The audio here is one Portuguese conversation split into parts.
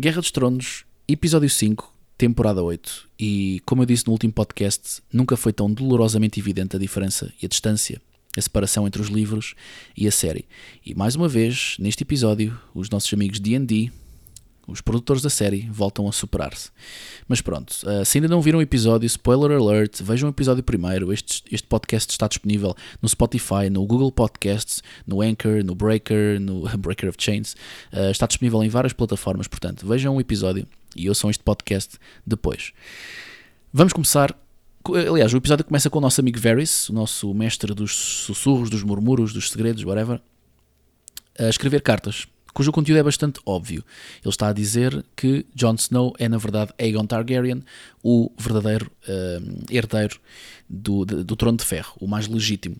Guerra dos Tronos, episódio 5, temporada 8. E como eu disse no último podcast, nunca foi tão dolorosamente evidente a diferença e a distância, a separação entre os livros e a série. E mais uma vez, neste episódio, os nossos amigos D&D, os produtores da série voltam a superar-se. Mas pronto, uh, se ainda não viram o episódio, spoiler alert, vejam o episódio primeiro. Este, este podcast está disponível no Spotify, no Google Podcasts, no Anchor, no Breaker, no Breaker of Chains. Uh, está disponível em várias plataformas, portanto, vejam o episódio e ouçam este podcast depois. Vamos começar. Aliás, o episódio começa com o nosso amigo Varys, o nosso mestre dos sussurros, dos murmuros, dos segredos, whatever, a escrever cartas cujo conteúdo é bastante óbvio. Ele está a dizer que Jon Snow é, na verdade, Aegon Targaryen, o verdadeiro uh, herdeiro do, de, do trono de ferro, o mais legítimo.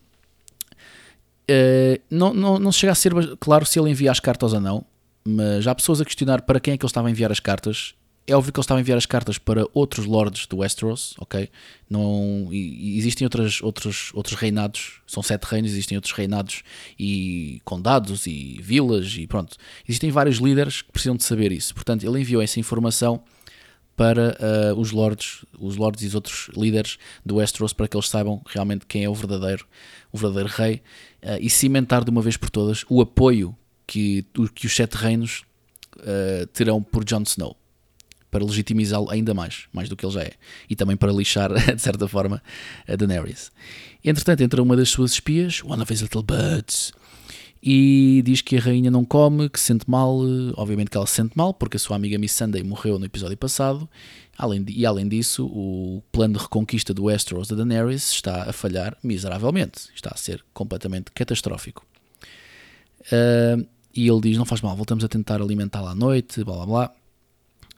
Uh, não, não, não chega a ser claro se ele envia as cartas ou não, mas há pessoas a questionar para quem é que ele estava a enviar as cartas é óbvio que ele estava a enviar as cartas para outros lords do Westeros, ok? Não, e, e existem outras, outros, outros reinados, são sete reinos, existem outros reinados e condados e vilas e pronto. Existem vários líderes que precisam de saber isso. Portanto, ele enviou essa informação para uh, os lords, os lords e os outros líderes do Westeros para que eles saibam realmente quem é o verdadeiro, o verdadeiro rei uh, e cimentar de uma vez por todas o apoio que, que os sete reinos uh, terão por Jon Snow para legitimizá-lo ainda mais, mais do que ele já é, e também para lixar, de certa forma, a Daenerys. Entretanto, entra uma das suas espias, one of his little birds, e diz que a rainha não come, que se sente mal, obviamente que ela se sente mal, porque a sua amiga Miss Sunday morreu no episódio passado, além de, e além disso, o plano de reconquista do Westeros da Daenerys está a falhar miseravelmente, está a ser completamente catastrófico. Uh, e ele diz: Não faz mal, voltamos a tentar alimentá-la à noite, blá blá blá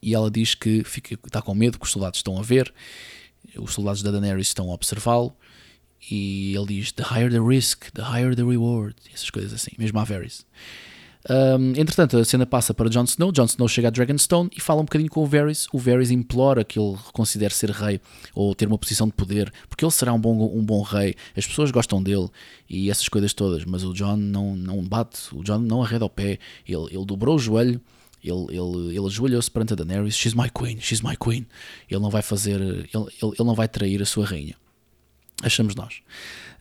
e ela diz que fica, está com medo que os soldados estão a ver, os soldados da Daenerys estão a observá-lo, e ele diz: The higher the risk, the higher the reward, essas coisas assim, mesmo a Varys. Um, entretanto, a cena passa para Jon Snow. Jon Snow chega a Dragonstone e fala um bocadinho com o Varys. O Varys implora que ele reconsidere ser rei ou ter uma posição de poder, porque ele será um bom, um bom rei. As pessoas gostam dele e essas coisas todas, mas o Jon não, não bate, o Jon não arreda o pé. Ele, ele dobrou o joelho ele, ele, ele ajoelhou-se perante a Daenerys, she's my queen, she's my queen. Ele não vai fazer, ele, ele, ele não vai trair a sua rainha. Achamos nós.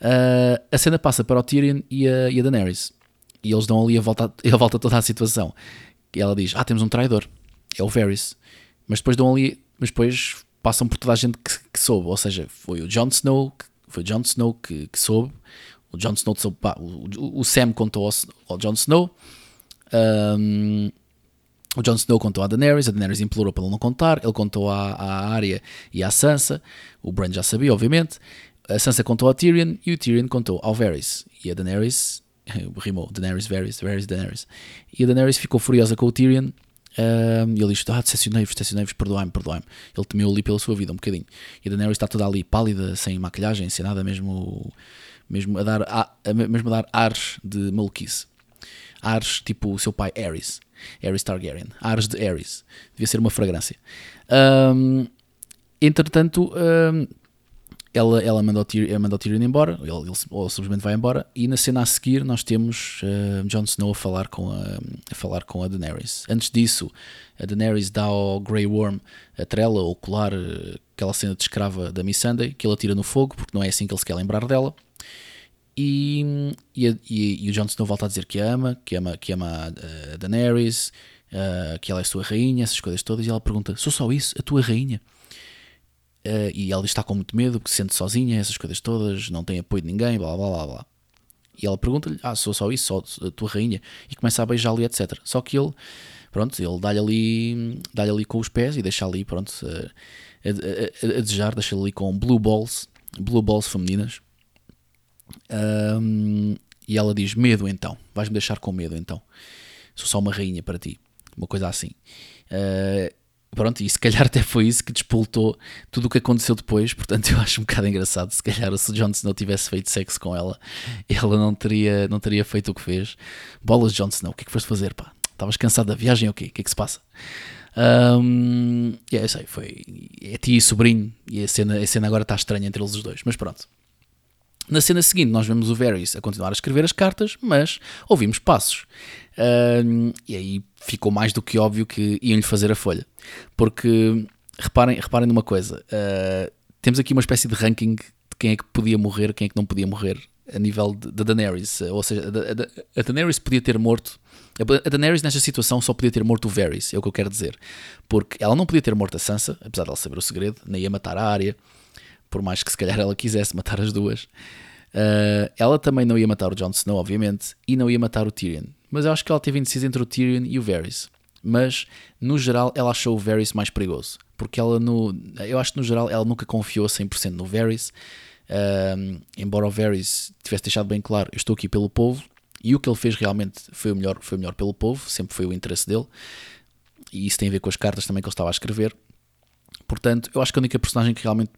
Uh, a cena passa para o Tyrion e a, e a Daenerys. E eles dão ali a volta, a volta toda a situação. E ela diz: Ah, temos um traidor. É o Varys. Mas depois dão ali. Mas depois passam por toda a gente que, que soube. Ou seja, foi o Jon Snow, foi o Jon Snow que, que soube. O Jon Snow soube, pá, o, o, Sam contou ao, ao Jon Snow. Um, o Jon Snow contou a Daenerys, a Daenerys implorou para ele não contar, ele contou à, à Arya e à Sansa, o Bran já sabia, obviamente, a Sansa contou a Tyrion e o Tyrion contou ao Varys, e a Daenerys, rimou, Daenerys, Varys, Varys, Daenerys, e a Daenerys ficou furiosa com o Tyrion, um, e ele diz, ah, decepcionei-vos, decepcionei-vos, perdoai-me, perdoai-me, ele temeu ali pela sua vida um bocadinho, e a Daenerys está toda ali pálida, sem maquilhagem, sem nada, mesmo, mesmo, a, dar, a, mesmo a dar ares de maluquice, ares tipo o seu pai Aerys, Aerys Targaryen. Ares de Aerys. Devia ser uma fragrância. Um, entretanto, um, ela, ela mandou, Tyrion, mandou Tyrion embora, ele, ele, ele, simplesmente vai embora, e na cena a seguir nós temos uh, Jon Snow a falar, com a, a falar com a Daenerys. Antes disso, a Daenerys dá ao Grey Worm a trela ou colar, uh, aquela cena de escrava da Missandei, que ele atira no fogo, porque não é assim que ele se quer lembrar dela. E, e, e, e, o Jon Snow volta a dizer que ama, que ama, que ama a Daenerys, uh, que ela é sua rainha, essas coisas todas, e ela pergunta: Sou só isso? A tua rainha? Uh, e ela está com muito medo, porque se sente sozinha, essas coisas todas, não tem apoio de ninguém, blá blá blá blá. E ela pergunta-lhe: Ah, sou só isso, só a tua rainha, e começa a beijá-lo, etc. Só que ele, pronto, ele dá-lhe ali, dá ali com os pés e deixa ali, pronto, a, a, a, a desejar, deixa-lhe ali com blue balls, blue balls femininas um, e ela diz: Medo então, vais-me deixar com medo então. Sou só uma rainha para ti. Uma coisa assim. Uh, pronto, e se calhar até foi isso que despoltou tudo o que aconteceu depois. Portanto, eu acho um bocado engraçado. Se calhar se o Jon Snow tivesse feito sexo com ela, ela não teria, não teria feito o que fez. Bolas, Jon Snow, o que é que foste fazer? Pá? Estavas cansado da viagem ou okay? o quê? O que é que se passa? Um, yeah, eu sei, foi. É ti e sobrinho, e a cena, a cena agora está estranha entre eles os dois, mas pronto. Na cena seguinte, nós vemos o Varys a continuar a escrever as cartas, mas ouvimos passos. Uh, e aí ficou mais do que óbvio que iam-lhe fazer a folha. Porque, reparem, reparem numa coisa: uh, temos aqui uma espécie de ranking de quem é que podia morrer, quem é que não podia morrer a nível da Daenerys. Ou seja, a, Daenerys podia ter morto. A Daenerys nesta situação só podia ter morto o Varys, é o que eu quero dizer. Porque ela não podia ter morto a Sansa, apesar de ela saber o segredo, nem ia matar a área por mais que se calhar ela quisesse matar as duas. Uh, ela também não ia matar o Jon Snow, obviamente, e não ia matar o Tyrion. Mas eu acho que ela teve indecisa entre o Tyrion e o Varys. Mas, no geral, ela achou o Varys mais perigoso. Porque ela, no, eu acho que no geral, ela nunca confiou 100% no Varys. Uh, embora o Varys tivesse deixado bem claro, eu estou aqui pelo povo. E o que ele fez realmente foi o melhor, foi o melhor pelo povo, sempre foi o interesse dele. E isso tem a ver com as cartas também que ele estava a escrever. Portanto, eu acho que a única personagem que realmente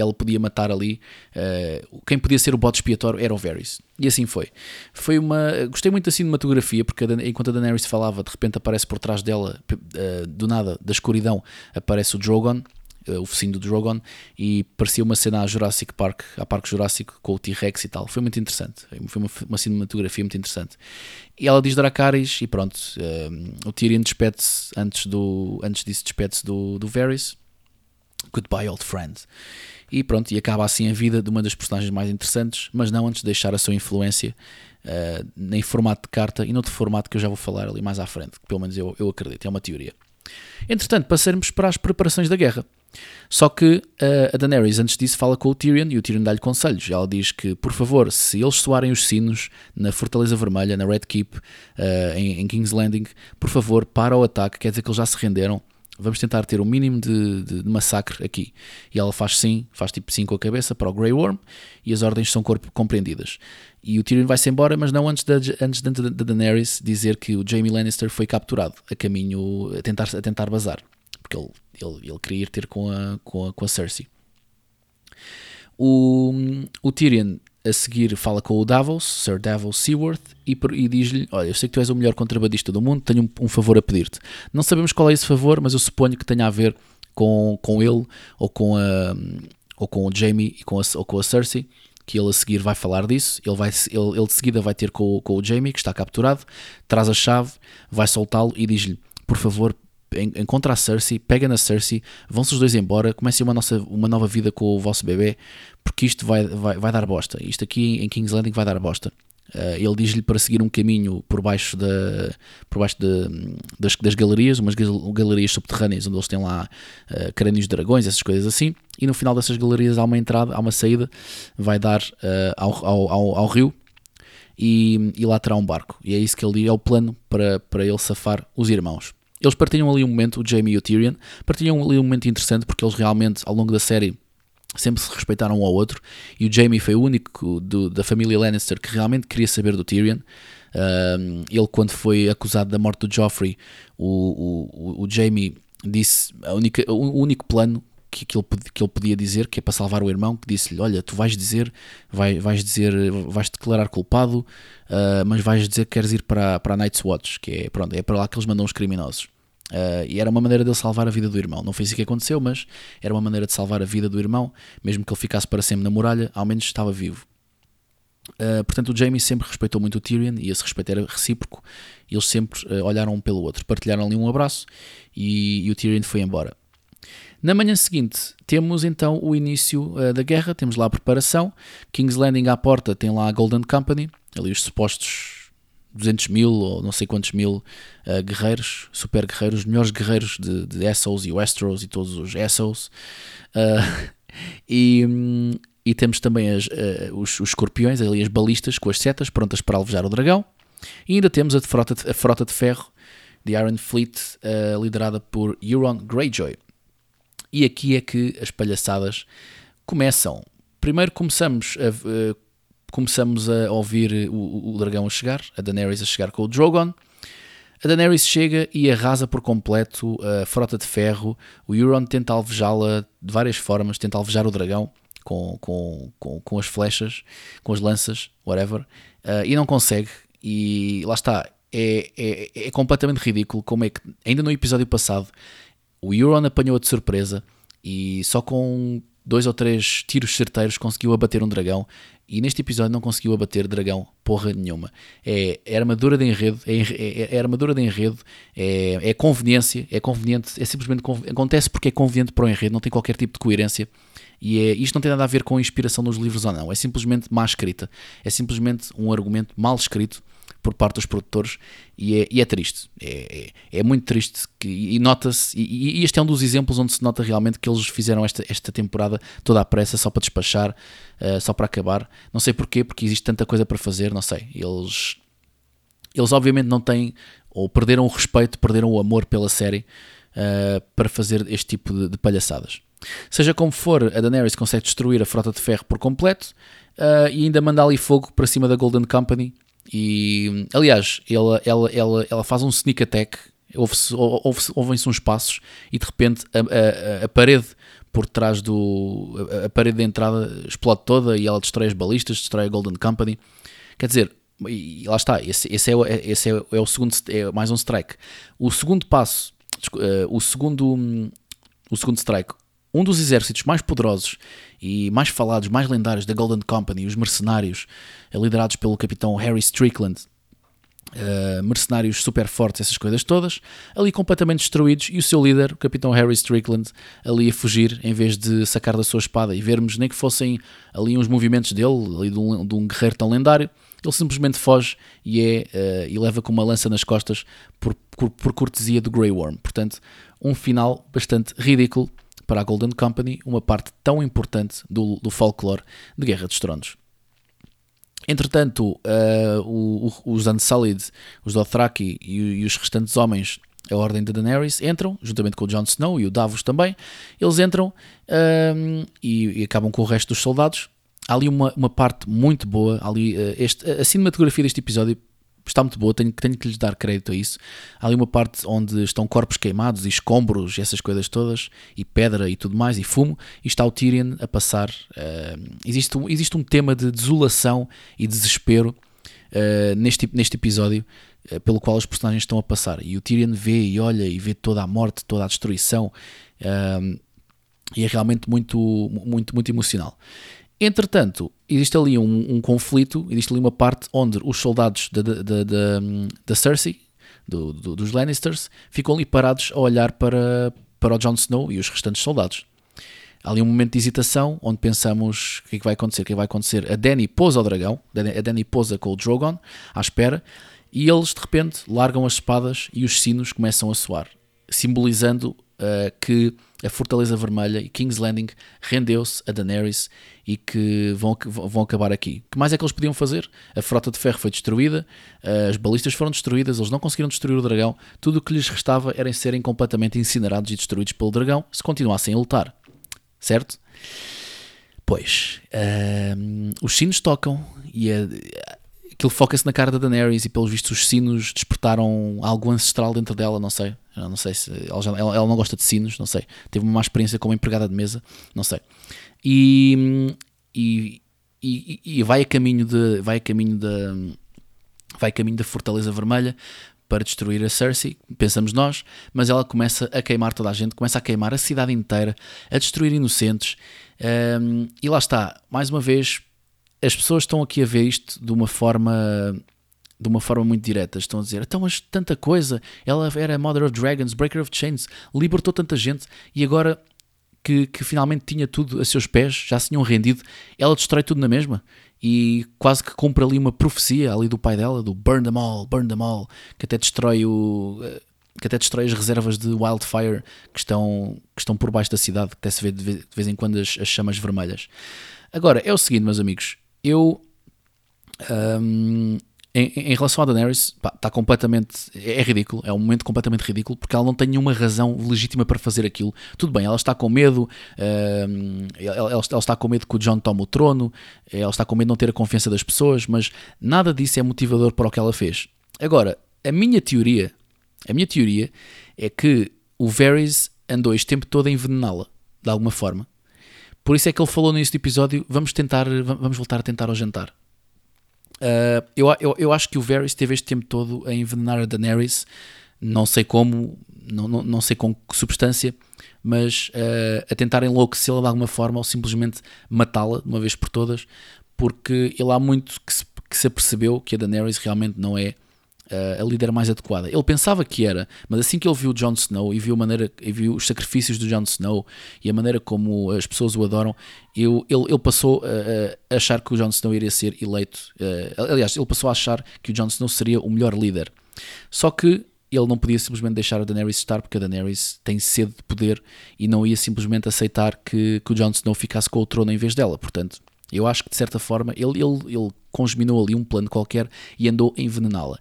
ele podia matar ali. Uh, quem podia ser o bote expiatório era o Varys. E assim foi. Foi uma. Gostei muito da cinematografia, porque enquanto a Daenerys falava, de repente aparece por trás dela, uh, do nada, da escuridão, aparece o Drogon. Uh, o focinho do Drogon e parecia uma cena a Jurassic Park, a Parque Jurássico com o T-Rex e tal. Foi muito interessante. Foi uma, uma cinematografia muito interessante. E ela diz Dracarys e pronto. o Tyrion despede-se antes, do, antes disso, despede-se do, do Varys. Goodbye, old friend. E pronto, e acaba assim a vida de uma das personagens mais interessantes, mas não antes de deixar a sua influência uh, em formato de carta e noutro formato que eu já vou falar ali mais à frente, que pelo menos eu, eu acredito, é uma teoria. Entretanto, passarmos para as preparações da guerra. Só que uh, a Daenerys, antes disso, fala com o Tyrion e o Tyrion dá-lhe conselhos. Ela diz que, por favor, se eles soarem os sinos na Fortaleza Vermelha, na Red Keep, uh, em, em King's Landing, por favor, para o ataque. Quer dizer que eles já se renderam vamos tentar ter o mínimo de, de, de, massacre aqui. E ela faz sim, faz tipo sim com a cabeça para o Grey Worm e as ordens são compreendidas. E o Tyrion vai-se embora, mas não antes da, antes da Daenerys dizer que o Jaime Lannister foi capturado a caminho, a tentar, a tentar bazar. Porque ele, ele, ele queria ir ter com a, com a, com a Cersei. O, o Tyrion a seguir fala com o Davos, Sir Davos Seaworth, e, e diz-lhe: Olha, eu sei que tu és o melhor contrabandista do mundo, tenho um, um favor a pedir-te. Não sabemos qual é esse favor, mas eu suponho que tenha a ver com, com ele ou com, a, ou com o Jamie e com a, ou com a Cersei. Que ele a seguir vai falar disso. Ele, vai, ele, ele de seguida vai ter com, com o Jamie, que está capturado, traz a chave, vai soltá-lo e diz-lhe: Por favor, encontra a Cersei, pega na Cersei, vão-se os dois embora, comecem uma, nossa, uma nova vida com o vosso bebê, porque isto vai, vai, vai dar bosta. Isto aqui em King's Landing vai dar bosta. Uh, ele diz-lhe para seguir um caminho por baixo, da, por baixo de, das, das galerias, umas galerias subterrâneas onde eles têm lá uh, crânios de dragões, essas coisas assim, e no final dessas galerias há uma entrada, há uma saída, vai dar uh, ao, ao, ao, ao, rio e, e lá terá um barco. E é isso que ele diz, é o plano para, para ele safar os irmãos. Eles partilham ali um momento, o Jamie e o Tyrion, partilham ali um momento interessante porque eles realmente, ao longo da série, sempre se respeitaram um ao outro e o Jamie foi o único do, da família Lannister que realmente queria saber do Tyrion. Ele, quando foi acusado da morte do Joffrey, o, o, o Jamie disse a única, o único plano que, que, ele, que ele podia dizer, que é para salvar o irmão, que disse-lhe: Olha, tu vais dizer, vai, vais dizer, vais declarar culpado, uh, mas vais dizer que queres ir para, para a Night's Watch, que é, pronto, é para lá que eles mandam os criminosos. Uh, e era uma maneira de ele salvar a vida do irmão. Não foi isso que aconteceu, mas era uma maneira de salvar a vida do irmão, mesmo que ele ficasse para sempre na muralha, ao menos estava vivo. Uh, portanto, o Jamie sempre respeitou muito o Tyrion e esse respeito era recíproco. Eles sempre uh, olharam um pelo outro, partilharam ali um abraço e, e, o Tyrion foi embora. Na manhã seguinte, temos então o início da guerra, temos lá a preparação. King's Landing à porta tem lá a Golden Company, ali os supostos 200 mil ou não sei quantos mil uh, guerreiros, super guerreiros, os melhores guerreiros de, de Essos e Westeros e todos os Essos. Uh, e, e temos também as, uh, os, os escorpiões, ali as balistas com as setas prontas para alvejar o dragão. E ainda temos a frota de, a frota de ferro de Iron Fleet, liderada por Euron Greyjoy. E aqui é que as palhaçadas começam. Primeiro começamos a, começamos a ouvir o, o dragão a chegar, a Daenerys a chegar com o Drogon. A Daenerys chega e arrasa por completo a frota de ferro. O Euron tenta alvejá-la de várias formas, tenta alvejar o dragão com, com, com, com as flechas, com as lanças, whatever, uh, e não consegue. E lá está, é, é, é, completamente ridículo como é que, ainda no episódio passado, o Euron apanhou-a de surpresa e só com dois ou três tiros certeiros, conseguiu abater um dragão. E neste episódio não conseguiu abater dragão porra nenhuma. É, é armadura de enredo, é, é, é armadura de enredo, é, é, conveniência, é conveniente, é simplesmente acontece porque é conveniente para o enredo, não tem qualquer tipo de coerência. E é, isto não tem nada a ver com a inspiração dos livros ou não, é simplesmente má escrita, é simplesmente um argumento mal escrito por parte dos produtores e é, e é triste. É, é, é, muito triste que, e nota-se, e, e, este é um dos exemplos onde se nota realmente que eles fizeram esta, esta temporada toda à pressa só para despachar, uh, só para acabar. Não sei porquê, porque existe tanta coisa para fazer, não sei. Eles, eles obviamente não têm, ou perderam o respeito, perderam o amor pela série uh, para fazer este tipo de, de palhaçadas. Seja como for, a Daenerys consegue destruir a frota de ferro por completo uh, e ainda manda ali fogo para cima da Golden Company e, aliás, ela, ela, ela, ela faz um sneak attack, ouvem-se ouve ouve uns passos e de repente a, a, a parede por trás do. A, a, parede de entrada explode toda e ela destrói as balistas, destrói a Golden Company. Quer dizer, e lá está, esse, esse, é, esse é, é o segundo, é mais um strike. O segundo passo, uh, o segundo, o segundo strike, um dos exércitos mais poderosos e mais falados, mais lendários da Golden Company, os mercenários, eh, liderados pelo capitão Harry Strickland, uh, mercenários super fortes, essas coisas todas, ali completamente destruídos, e o seu líder, o capitão Harry Strickland, ali a fugir em vez de sacar da sua espada e vermos nem que fossem ali uns movimentos dele, ali de um, de um guerreiro tão lendário, ele simplesmente foge e, é, uh, e leva com uma lança nas costas por, por, por cortesia do Grey Worm. Portanto, um final bastante ridículo para a Golden Company uma parte tão importante do, do folclore de Guerra dos Tronos. Entretanto, uh, o, o, os Unsullied, os Dothraki e, e, os restantes homens, a Ordem de Daenerys, entram, juntamente com o Jon Snow e o Davos também. Eles entram e, e, acabam com o resto dos soldados. Há ali uma, uma parte muito boa. Ali, uh, este, a cinematografia deste episódio está muito boa, tenho, tenho que lhes dar crédito a isso. Há ali uma parte onde estão corpos queimados e escombros e essas coisas todas, e pedra e tudo mais, e fumo, e está o Tyrion a passar. Uh, existe, um, existe um tema de desolação e desespero uh, neste, neste episódio uh, pelo qual os personagens estão a passar. E o Tyrion vê e olha e vê toda a morte, toda a destruição, e é realmente muito, muito, muito emocional. Entretanto, existe ali um, um, conflito, existe ali uma parte onde os soldados da, Cersei, do, do, dos Lannisters, ficam ali parados a olhar para, para o Jon Snow e os restantes soldados. Há ali um momento de hesitação onde pensamos o que é que vai acontecer, o que, é que vai acontecer. A Dany pousa ao dragão, a Dany pousa com o Drogon à espera, e eles de repente largam as espadas e os sinos começam a soar, simbolizando uh, que a Fortaleza Vermelha e King's Landing rendeu-se a Daenerys e que vão, vão acabar aqui. O que mais é que eles podiam fazer? A frota de ferro foi destruída, as balistas foram destruídas, eles não conseguiram destruir o dragão, tudo o que lhes restava era serem completamente incinerados e destruídos pelo dragão se continuassem a lutar. Certo? Pois, uh, os sinos tocam e a, aquilo foca-se na cara da Daenerys e pelos vistos os sinos despertaram algo ancestral dentro dela, não sei. Eu não sei se ela, já, ela, ela, não gosta de sinos, não sei. Teve uma má experiência como empregada de mesa, não sei. E, e, e, e vai a caminho de vai a caminho da vai a caminho da Fortaleza Vermelha para destruir a Cersei, pensamos nós, mas ela começa a queimar toda a gente, começa a queimar a cidade inteira, a destruir inocentes. Um, e lá está, mais uma vez, as pessoas estão aqui a ver isto de uma forma de uma forma muito direta. Estão a dizer, então, mas tanta coisa, ela era Mother of Dragons, Breaker of Chains, libertou tanta gente e agora que, que finalmente tinha tudo a seus pés, já se tinham rendido, ela destrói tudo na mesma e quase que cumpre ali uma profecia ali do pai dela, do burn them all, burn them all, que até destrói o que até destrói as reservas de wildfire que estão, que estão por baixo da cidade, que até se vê de vez em quando as, as chamas vermelhas. Agora, é o seguinte, meus amigos, eu um, em, em, relação a Daenerys, está completamente. É ridículo, é um momento completamente ridículo, porque ela não tem nenhuma razão legítima para fazer aquilo. Tudo bem, ela está com medo, uh, ela, ela, está com medo que o John tome o trono, ela está com medo de não ter a confiança das pessoas, mas nada disso é motivador para o que ela fez. Agora, a minha teoria, a minha teoria é que o Varys andou este tempo todo a envenená-la, de alguma forma. Por isso é que ele falou neste episódio: vamos tentar, vamos voltar a tentar ao jantar. Uh, eu, eu, eu acho que o Varys teve este tempo todo a envenenar a Daenerys. Não sei como, não, não, não sei com que substância, mas uh, a tentar enlouquecê-la de alguma forma ou simplesmente matá-la de uma vez por todas, porque ele há muito que se, que se apercebeu que a Daenerys realmente não é a líder mais adequada. Ele pensava que era, mas assim que ele viu Jon Snow e viu, maneira, e viu os sacrifícios do Jon Snow e a maneira como as pessoas o adoram, eu, ele, ele passou a, a achar que o Jon Snow iria ser eleito. Uh, aliás, ele passou a achar que o Jon Snow seria o melhor líder. Só que ele não podia simplesmente deixar a Daenerys estar porque a Daenerys tem sede de poder e não ia simplesmente aceitar que, que o Jon Snow ficasse com o trono em vez dela. Portanto, eu acho que de certa forma ele, ele, ele congeminou ali um plano qualquer e andou a envenená-la.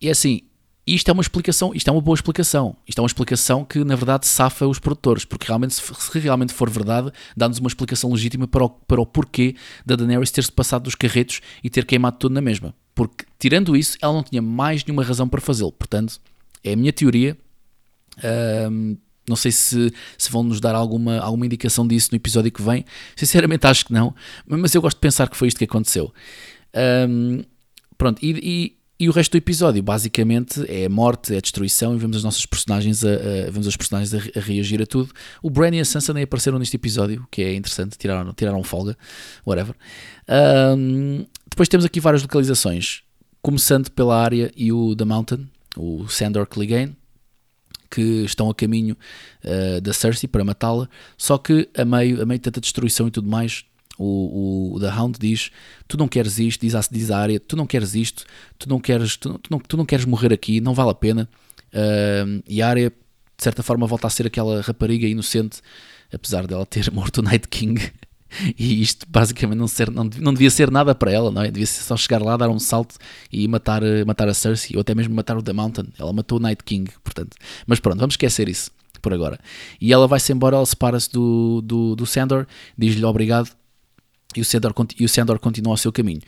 E é assim, isto é uma explicação, isto é uma boa explicação. Isto é uma explicação que na verdade safa os produtores, porque realmente, se realmente for verdade, dá-nos uma explicação legítima para o, para o porquê da Daenerys ter-se passado dos carretos e ter queimado tudo na mesma. Porque, tirando isso, ela não tinha mais nenhuma razão para fazê-lo. Portanto, é a minha teoria. Um, não sei se, se vão nos dar alguma, alguma indicação disso no episódio que vem. Sinceramente, acho que não. Mas eu gosto de pensar que foi isto que aconteceu. Um, pronto, e, e, e, o resto do episódio, basicamente, é morte, é destruição e vemos as nossas personagens a, a vemos os personagens a, a, reagir a tudo. O Bran e a Sansa nem apareceram neste episódio, que é interessante, tiraram, tiraram folga, whatever. Um, depois temos aqui várias localizações, começando pela área e o The Mountain, o Sandor Clegane, que estão a caminho uh, da Cersei para matá-la, só que a meio, a meio de tanta destruição e tudo mais, o, o The Hound diz: Tu não queres isto, diz a área, tu não queres isto, tu não queres, tu, tu, não, tu não queres morrer aqui, não vale a pena. Uh, e a área, de certa forma, volta a ser aquela rapariga inocente, apesar dela ter morto o Night King. E isto basicamente não, ser, não, não devia ser nada para ela, não é? Devia ser só chegar lá, dar um salto e matar, eh, matar a Cersei, ou até mesmo matar o The Mountain. Ela matou o Night King, portanto. Mas pronto, vamos esquecer isso por agora. E ela vai-se embora, ela separa-se do, do, do Sandor, diz-lhe obrigado e o, Sandor, e o Sandor continua o seu caminho.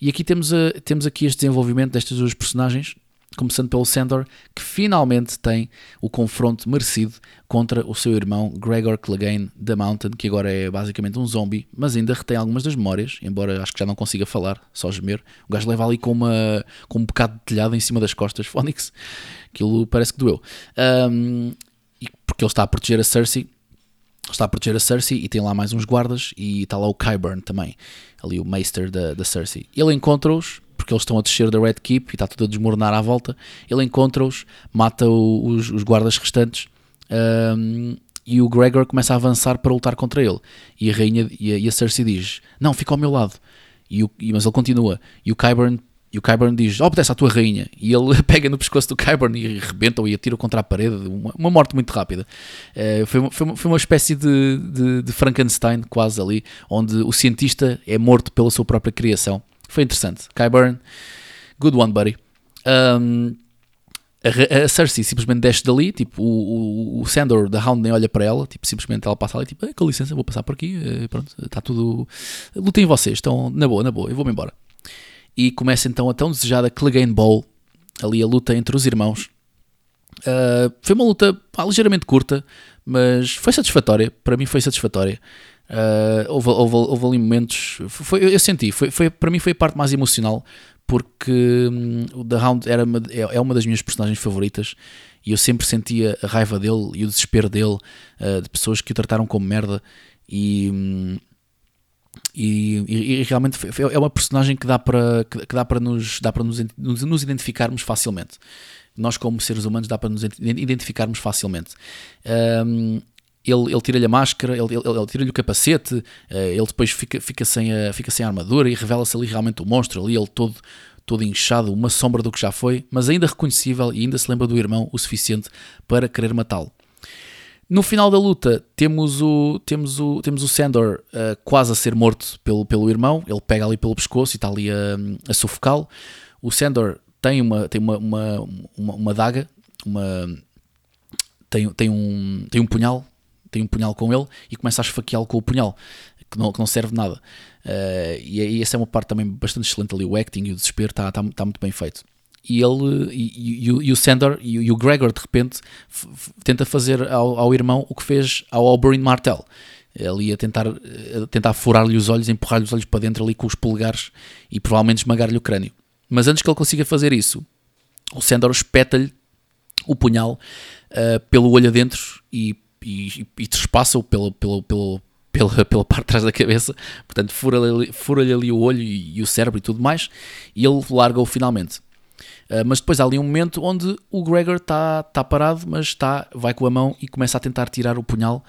E aqui temos, a, temos aqui este desenvolvimento destas duas personagens começando pelo Sandor, que finalmente tem o confronto merecido contra o seu irmão Gregor Clegane da Mountain, que agora é basicamente um zombie, mas ainda retém algumas das memórias, embora acho que já não consiga falar, só gemer. O gajo leva ali com, uma, com um bocado de telhado em cima das costas, Phonics, aquilo parece que doeu. Um, porque ele está a proteger a Cersei, está a proteger a Cersei e tem lá mais uns guardas e está lá o Kyburn também, ali o Meister da, da Cersei. Ele encontra-os porque eles estão a descer da Red Keep e está tudo a desmoronar à volta. Ele encontra-os, mata o, os, os, guardas restantes um, e o Gregor começa a avançar para lutar contra ele. E a rainha e a, e a Cersei diz: Não, fica ao meu lado. E o, e, mas ele continua. E o Kyburn e o Kyburn diz: Obedece à tua rainha. E ele pega no pescoço do Kyburn e rebenta-o e atira contra a parede. Uma, uma morte muito rápida. Uh, foi, uma, foi, foi, uma, espécie de, de, de, Frankenstein, quase ali, onde o cientista é morto pela sua própria criação. Foi interessante. Kyburn, good one, buddy. Um, a, a Cersei simplesmente desce dali, tipo, o, o, o Sandor da Hound nem olha para ela, tipo, simplesmente ela passa ali, tipo, com licença, vou passar por aqui, uh, pronto, está tudo. Lutem vocês, estão na boa, na boa, eu vou-me embora. E começa então a tão desejada Clegane Bowl, ali a luta entre os irmãos. Uh, foi uma luta pá, ligeiramente curta, mas foi satisfatória, para mim foi satisfatória. Uh, houve, houve, houve, ali momentos. Foi, eu senti, foi, foi, para mim foi a parte mais emocional, porque hum, o The Hound era uma, é, é, uma das minhas personagens favoritas e eu sempre sentia a raiva dele e o desespero dele, uh, de pessoas que o trataram como merda. E, hum, e, e, e, realmente é uma personagem que dá para, que, dá para, nos, dá para nos, nos identificarmos facilmente. Nós, como seres humanos, dá para nos identificarmos facilmente. Um, ele, ele tira-lhe a máscara, ele, ele, ele tira-lhe o capacete, eh, ele depois fica, fica, sem, a, fica sem a armadura e revela-se ali realmente o monstro, ali ele todo, todo inchado, uma sombra do que já foi, mas ainda reconhecível e ainda se lembra do irmão o suficiente para querer matá-lo. No final da luta, temos o, temos o, temos o Sandor uh, quase a ser morto pelo, pelo irmão. Ele pega ali pelo pescoço e está ali a, a sufocá-lo. O Sandor tem uma, tem uma, uma, uma, uma daga, uma, tem, tem, um, tem um punhal tem um punhal com ele e começa a esfaqueá-lo com o punhal, que não, que não serve nada. Uh, e, e essa é uma parte também bastante excelente ali, o acting e o desespero está tá, tá muito bem feito. E ele e, e, e o Sandor e, o Gregor de repente tenta fazer ao, ao, irmão o que fez ao Oberyn Martell ali a tentar, a tentar furar-lhe os olhos, empurrar-lhe os olhos para dentro ali com os polegares e provavelmente esmagar-lhe o crânio. Mas antes que ele consiga fazer isso, o Sandor espeta-lhe o punhal uh, pelo olho adentro e, e, e trespassa-o pelo, pelo, pelo, pela, pela parte de trás da cabeça, portanto fura-lhe fura ali o olho e, e, o cérebro e tudo mais, e ele larga-o finalmente. Uh, mas depois há ali um momento onde o Gregor está tá parado, mas está, vai com a mão e começa a tentar tirar o punhal.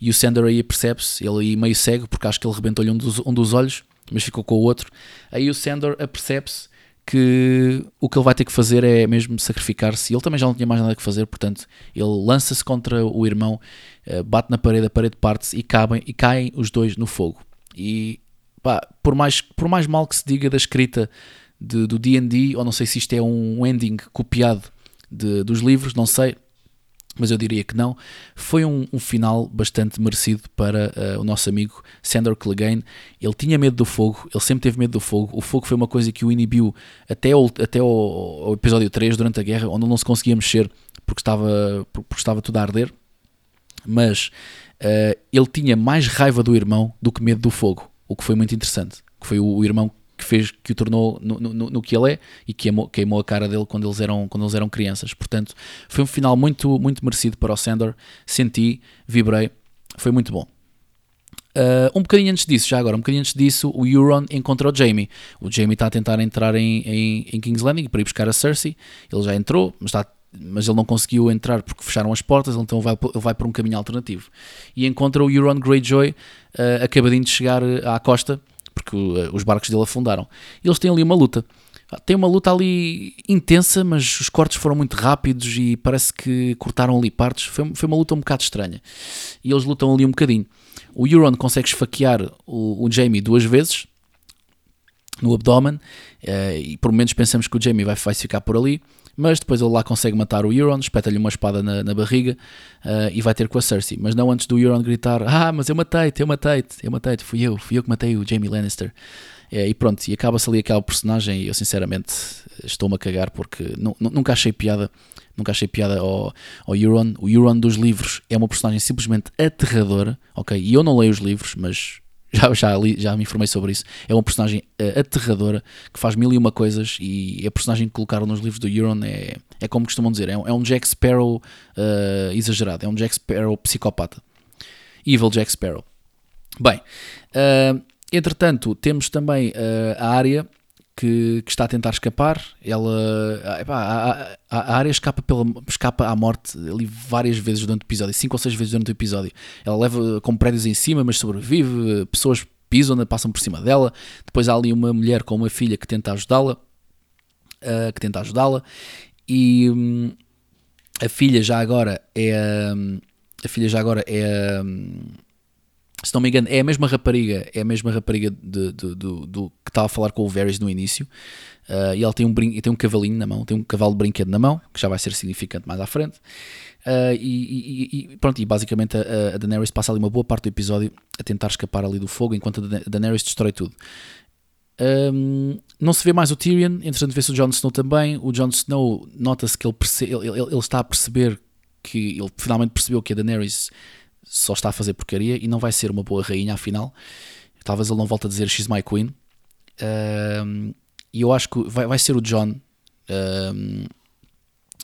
E o Sander aí percebe-se, ele aí meio cego, porque acho que ele rebentou-lhe um dos, um dos olhos, mas ficou com o outro. Aí o Sander apercebe-se que o que ele vai ter que fazer é mesmo sacrificar-se. Ele também já não tinha mais nada que fazer, portanto, ele lança-se contra o irmão, uh, bate na parede, a parede parte-se e, cabem, e caem os dois no fogo. E pá, por, mais, por mais mal que se diga da escrita de, do DD, ou não sei se isto é um ending copiado de, dos livros, não sei, mas eu diria que não. Foi um, um final bastante merecido para uh, o nosso amigo Sandor Clegane. Ele tinha medo do fogo, ele sempre teve medo do fogo. O fogo foi uma coisa que o inibiu até, o, até o, episódio 3, durante a guerra, onde ele não se conseguia mexer porque estava, porque estava tudo a arder. Mas uh, ele tinha mais raiva do irmão do que medo do fogo, o que foi muito interessante. Que foi o, o irmão que fez que o tornou no, no, no, que ele é e queimou, queimou a cara dele quando eles eram quando eles eram crianças portanto foi um final muito muito merecido para o Sandor senti vibrei foi muito bom Uh, um bocadinho antes disso, já agora, um bocadinho antes disso, o Euron encontra o Jamie. O Jamie está a tentar entrar em, em, em, King's Landing para ir buscar a Cersei. Ele já entrou, mas, está, mas ele não conseguiu entrar porque fecharam as portas, então vai, ele vai por um caminho alternativo. E encontra o Euron Greyjoy, uh, acabadinho de chegar à costa, porque uh, os barcos dele afundaram. E eles têm ali uma luta. Tem uma luta ali intensa, mas os cortes foram muito rápidos e parece que cortaram ali partes. Foi, foi uma luta um bocado estranha. E eles lutam ali um bocadinho. O Euron consegue esfaquear o, o Jamie duas vezes no abdômen uh, e por momentos pensamos que o Jamie vai, vai ficar por ali mas depois ele lá consegue matar o Euron, espeta-lhe uma espada na, na barriga uh, e vai ter com a Cersei. Mas não antes do Euron gritar: Ah, mas eu matei-te, eu matei-te, eu matei-te, fui eu, fui eu que matei o Jamie Lannister. É, e pronto, e acaba-se ali aquele personagem e eu sinceramente estou-me a cagar porque nunca achei piada nunca achei piada ao, ao Euron. O Euron dos livros é uma personagem simplesmente aterradora, ok? E eu não leio os livros, mas já, já, li, já me informei sobre isso. É uma personagem uh, aterradora que faz mil e uma coisas e a personagem que colocaram nos livros do Euron é, é como costumam dizer, é um, é um Jack Sparrow uh, exagerado, é um Jack Sparrow psicopata. Evil Jack Sparrow. Bem, uh, entretanto, temos também a área que, que, está a tentar escapar. Ela, epá, a, a, a, área escapa, pela, escapa à morte ali várias vezes durante o episódio, cinco ou seis vezes durante o episódio. Ela leva com prédios em cima, mas sobrevive. Pessoas pisam, passam por cima dela. Depois há ali uma mulher com uma filha que tenta ajudá-la, uh, que tenta ajudá-la. E hum, a filha já agora é hum, a filha já agora é hum, se não me engano, é a mesma rapariga, é a mesma rapariga de, de, de, do que estava a falar com o Varys no início. Uh, e ela tem um, brin tem um cavalinho na mão, tem um cavalo de brinquedo na mão, que já vai ser significante mais à frente. Uh, e, e, e, pronto, e basicamente a, a, Daenerys passa ali uma boa parte do episódio a tentar escapar ali do fogo, enquanto a Daenerys destrói tudo. Um, não se vê mais o Tyrion, entretanto vê-se o Jon Snow também. O Jon Snow nota-se que ele, ele, ele, ele, está a perceber que ele finalmente percebeu que a Daenerys só está a fazer porcaria e não vai ser uma boa rainha afinal. Talvez ele não volte a dizer She's my queen. E eu acho que vai, vai ser o John.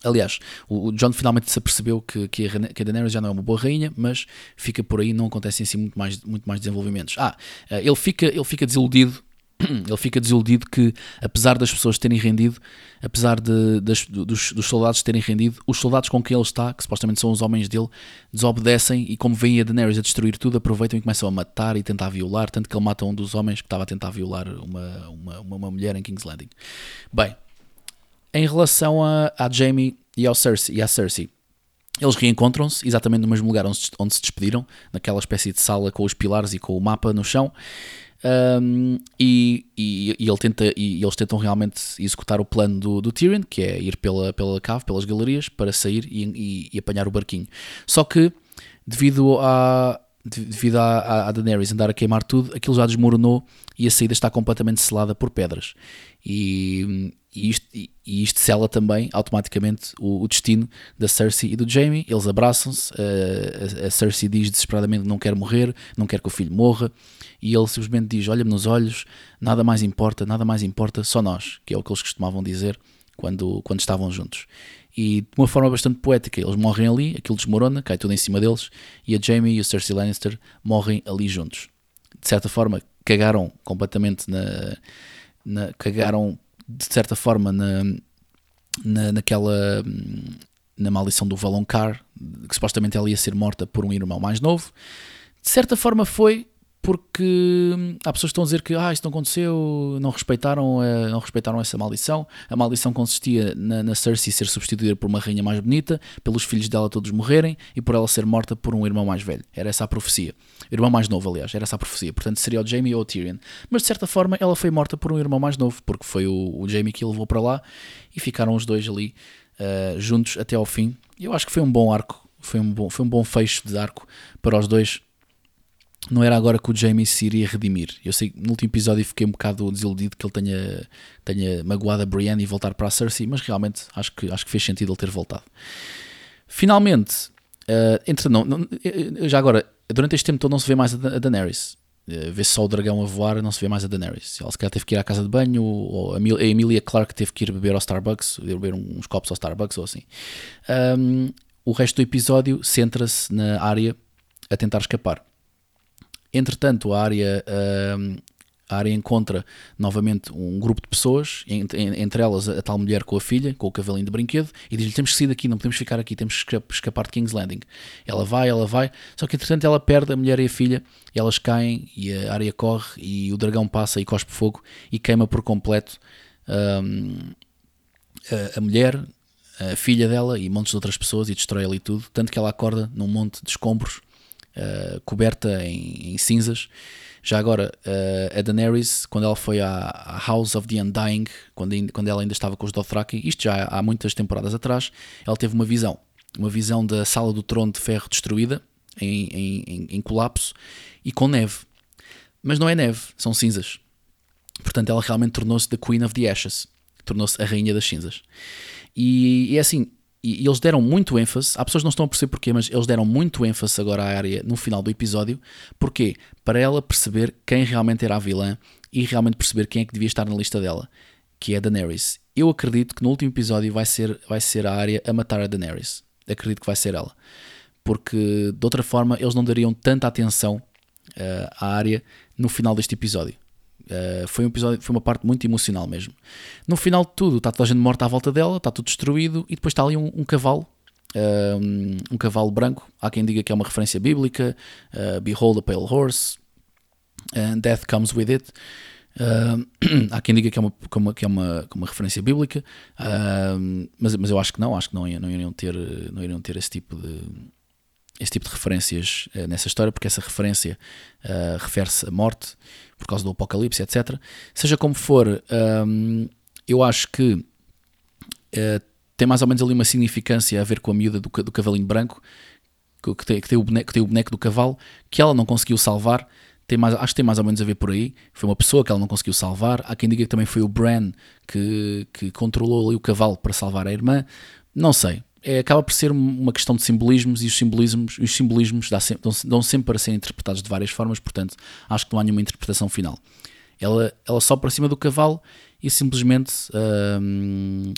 Aliás, o, o, John finalmente se apercebeu que, que, a, que a Daenerys já não é uma boa rainha, mas fica por aí, não acontecem assim muito mais, muito mais desenvolvimentos. Ah, eh, ele fica, ele fica desiludido ele fica desiludido que, apesar das pessoas terem rendido, apesar de, das, dos, dos, soldados terem rendido, os soldados com quem ele está, que supostamente são os homens dele, desobedecem e, como veem a Daenerys a destruir tudo, aproveitam e começam a matar e tentar violar. Tanto que ele mata um dos homens que estava a tentar violar uma, uma, uma mulher em King's Landing. Bem, em relação a, a Jamie e, ao Cersei, e à Cersei, eles reencontram-se exatamente no mesmo lugar onde, onde se despediram, naquela espécie de sala com os pilares e com o mapa no chão. Um, e, e, e, ele tenta, e eles tentam realmente executar o plano do, do Tyrion, que é ir pela, pela cave, pelas galerias, para sair e, e apanhar o barquinho. Só que, devido a, devido a, Daenerys andar a queimar tudo, aquilo já desmoronou e a saída está completamente selada por pedras. E, e isto, e, isto sela também automaticamente o, o, destino da Cersei e do Jaime. Eles abraçam-se. A, a, Cersei diz desesperadamente não quer morrer, não quer que o filho morra. E ele simplesmente diz: Olha-me nos olhos, nada mais importa, nada mais importa, só nós, que é o que eles costumavam dizer quando, quando estavam juntos. E de uma forma bastante poética, eles morrem ali, aquilo desmorona, cai tudo em cima deles, e a Jamie e o Cersei Lannister morrem ali juntos. De certa forma, cagaram completamente na. Na cagaram, de certa forma, na, na, naquela. na maldição do Valonqar, que supostamente ela ia ser morta por um irmão mais novo. De certa forma, foi porque há pessoas que estão a dizer que ah, isto não aconteceu, não respeitaram, a, não respeitaram essa maldição. A maldição consistia na, na, Cersei ser substituída por uma rainha mais bonita, pelos filhos dela todos morrerem e por ela ser morta por um irmão mais velho. Era essa a profecia. Irmão mais novo, aliás, era essa a profecia. Portanto, seria o Jaime ou o Tyrion. Mas de certa forma, ela foi morta por um irmão mais novo, porque foi o, o Jaime que a levou para lá e ficaram os dois ali uh, juntos até ao fim. Eu acho que foi um bom arco, foi um bom, foi um bom fecho de arco para os dois não era agora que o Jamie se iria redimir. Eu sei que no último episódio fiquei um bocado desiludido que ele tenha, tenha magoado a Brienne e voltar para a Cersei, mas realmente acho que, acho que fez sentido ele ter voltado. Finalmente, uh, entre, não, não, eh, já agora, durante este tempo todo não se vê mais a, Daenerys. Uh, vê-se só o dragão a voar, não se vê mais a Daenerys. Ela se calhar teve que ir à casa de banho, ou a Emilia Clarke teve que ir beber ao Starbucks, beber uns copos ao Starbucks ou assim. Um, o resto do episódio centra-se na área a tentar escapar. Entretanto, a área, uh, a área encontra novamente um grupo de pessoas, entre elas a tal mulher com a filha, com o cavalinho de brinquedo, e diz-lhe: Temos que sair daqui, não podemos ficar aqui, temos que escapar de King's Landing. Ela vai, ela vai, só que entretanto ela perde a mulher e a filha, e elas caem, e a área corre, e o dragão passa e cospe fogo e queima por completo um, a, a mulher, a filha dela e montes de outras pessoas e destrói ali tudo. Tanto que ela acorda num monte de escombros uh, coberta em, em, cinzas. Já agora, uh, a Daenerys, quando ela foi à, à, House of the Undying, quando, quando ela ainda estava com os Dothraki, isto já há muitas temporadas atrás, ela teve uma visão. Uma visão da sala do trono de ferro destruída, em, em, em colapso, e com neve. Mas não é neve, são cinzas. Portanto, ela realmente tornou-se the Queen of the Ashes. Tornou-se a rainha das cinzas. E, e é assim, e, e, eles deram muito ênfase, há pessoas que não estão a perceber porquê, mas eles deram muito ênfase agora à área no final do episódio. Porquê? Para ela perceber quem realmente era a vilã e realmente perceber quem é que devia estar na lista dela, que é a Daenerys. Eu acredito que no último episódio vai ser, vai ser a área a matar a Daenerys. Acredito que vai ser ela. Porque de outra forma eles não dariam tanta atenção uh, à área no final deste episódio. Uh, foi um episódio, foi uma parte muito emocional mesmo. No final de tudo, está toda a gente morta à volta dela, está tudo destruído, e depois está ali um, um cavalo, uh, um cavalo branco. Há quem diga que é uma referência bíblica, uh, Behold a Pale Horse, and Death Comes With It. há quem diga que é uma, que é uma, que é uma, uma referência bíblica, mas, mas eu acho que não, acho que não, não, iriam ter, não iriam ter esse tipo de, esse tipo de referências nessa história, porque essa referência refere-se à morte por causa do apocalipse, etc. Seja como for, um, eu acho que uh, tem mais ou menos ali uma significância a ver com a miúda do, do cavalinho branco, que tem, que, tem o boneco, que tem o boneco do cavalo, que ela não conseguiu salvar. Tem mais, acho que tem mais ou menos a ver por aí. Foi uma pessoa que ela não conseguiu salvar. Há quem diga que também foi o Bran que, que controlou ali o cavalo para salvar a irmã. Não sei é, acaba por ser uma questão de simbolismos e os simbolismos, os simbolismos dão, dão sempre para ser interpretados de várias formas, portanto acho que não há nenhuma interpretação final. Ela, ela sobe para cima do cavalo e simplesmente hum,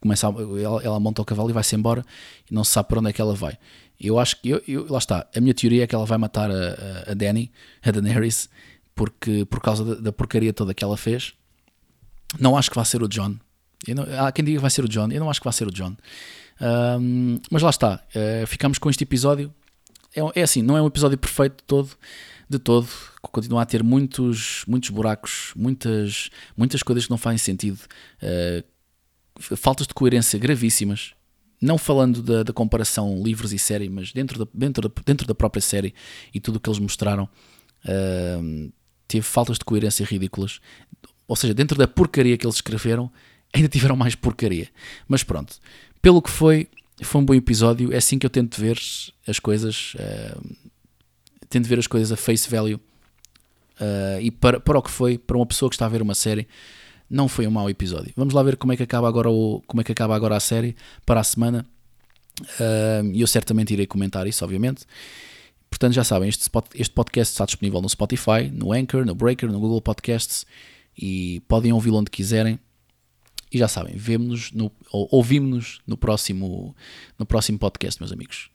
começa a, ela, ela, monta o cavalo e vai-se embora e não se sabe para onde é que ela vai. Eu acho que, eu, eu, lá está, a minha teoria é que ela vai matar a, a, Dany, a Daenerys, porque, por causa da, da porcaria toda que ela fez. Não acho que vai ser o John. Não, há quem diga que vai ser o John, eu não acho que vai ser o John. Um, mas lá está, uh, ficamos com este episódio. É, é, assim, não é um episódio perfeito de todo, de todo. Continua a ter muitos, muitos buracos, muitas, muitas coisas que não fazem sentido, uh, faltas de coerência gravíssimas. Não falando da, da, comparação livros e série, mas dentro da, dentro, da, dentro da própria série e tudo o que eles mostraram, uh, teve faltas de coerência ridículas. Ou seja, dentro da porcaria que eles escreveram, ainda tiveram mais porcaria. Mas pronto, pelo que foi, foi um bom episódio. É assim que eu tento ver as coisas. Uh, tento ver as coisas a face value. Uh, e para, para o que foi, para uma pessoa que está a ver uma série, não foi um mau episódio. Vamos lá ver como é que acaba agora, o, como é que acaba agora a série para a semana. Eh, e uh, eu certamente irei comentar isso, obviamente. Portanto, já sabem, este, este podcast está disponível no Spotify, no Anchor, no Breaker, no Google Podcasts e podem ouvi-lo onde quiserem. E já sabem, vemo-nos no, ou ouvimos-nos no próximo, no próximo podcast, meus amigos.